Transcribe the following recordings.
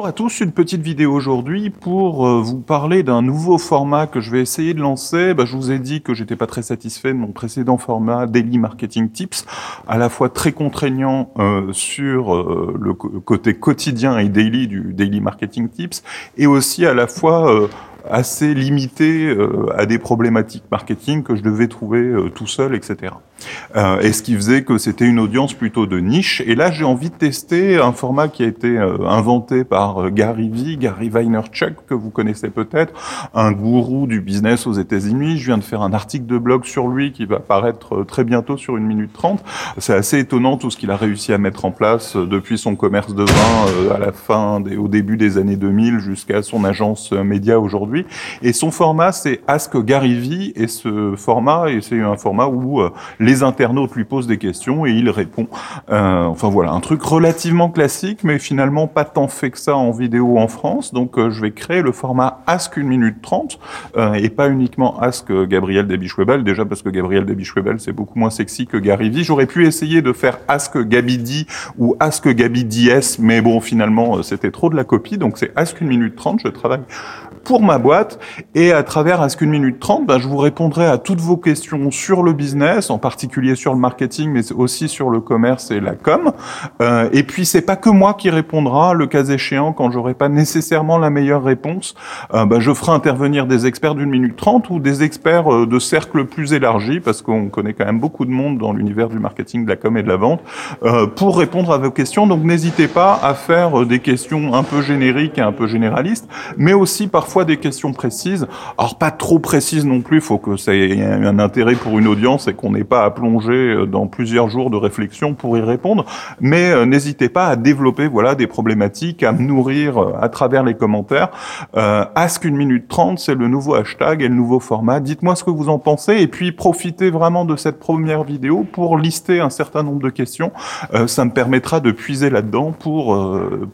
Bonjour à tous, une petite vidéo aujourd'hui pour euh, vous parler d'un nouveau format que je vais essayer de lancer. Bah, je vous ai dit que j'étais pas très satisfait de mon précédent format Daily Marketing Tips, à la fois très contraignant euh, sur euh, le côté quotidien et daily du Daily Marketing Tips, et aussi à la fois assez limité à des problématiques marketing que je devais trouver tout seul, etc. Euh, et ce qui faisait que c'était une audience plutôt de niche. Et là, j'ai envie de tester un format qui a été inventé par Gary Vee, Gary Vaynerchuk, que vous connaissez peut-être, un gourou du business aux États-Unis. Je viens de faire un article de blog sur lui qui va paraître très bientôt sur une minute trente. C'est assez étonnant tout ce qu'il a réussi à mettre en place depuis son commerce de vin à la fin, des, au début des années 2000 jusqu'à son agence média aujourd'hui et son format, c'est Ask Gary Vee. Et ce format, c'est un format où euh, les internautes lui posent des questions et il répond. Euh, enfin voilà, un truc relativement classique, mais finalement pas tant fait que ça en vidéo en France. Donc euh, je vais créer le format Ask 1 minute 30 et pas uniquement Ask Gabriel Debischwebel. Déjà parce que Gabriel Debischwebel, c'est beaucoup moins sexy que Gary Vee. J'aurais pu essayer de faire Ask Gabidi ou Ask Gabi DS, mais bon, finalement, c'était trop de la copie. Donc c'est Ask 1 minute 30. Je travaille pour ma boîte. Et à travers Ask une minute 30, ben, je vous répondrai à toutes vos questions sur le business, en particulier sur le marketing, mais aussi sur le commerce et la com. Euh, et puis, c'est pas que moi qui répondra, le cas échéant, quand j'aurai pas nécessairement la meilleure réponse, euh, ben, je ferai intervenir des experts d'une minute trente ou des experts euh, de cercles plus élargis, parce qu'on connaît quand même beaucoup de monde dans l'univers du marketing, de la com et de la vente, pour répondre à vos questions. Donc, n'hésitez pas à faire des questions un peu génériques et un peu généralistes, mais aussi parfois fois des questions précises. Alors pas trop précises non plus, il faut que ça ait un intérêt pour une audience et qu'on n'ait pas à plonger euh, dans plusieurs jours de réflexion pour y répondre. Mais euh, n'hésitez pas à développer voilà des problématiques, à me nourrir euh, à travers les commentaires. Euh, Ask une minute 30, c'est le nouveau hashtag et le nouveau format. Dites-moi ce que vous en pensez et puis profitez vraiment de cette première vidéo pour lister un certain nombre de questions. ça me permettra de puiser là-dedans pour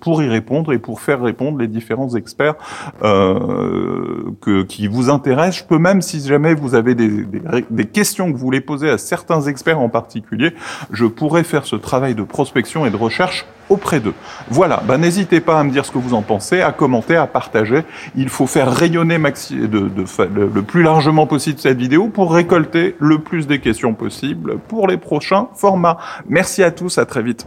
pour y répondre et pour faire répondre les différents experts que, qui vous intéresse. Je peux même, si jamais vous avez des, des, questions que vous voulez poser à certains experts en particulier, je pourrais faire ce travail de prospection et de recherche auprès d'eux. Voilà, bah, n'hésitez pas à me dire ce que vous en pensez, à commenter, à partager. Il faut faire rayonner maxi de, de, le, le plus largement possible cette vidéo pour récolter le plus des questions possibles pour les prochains formats. Merci à tous, à très vite.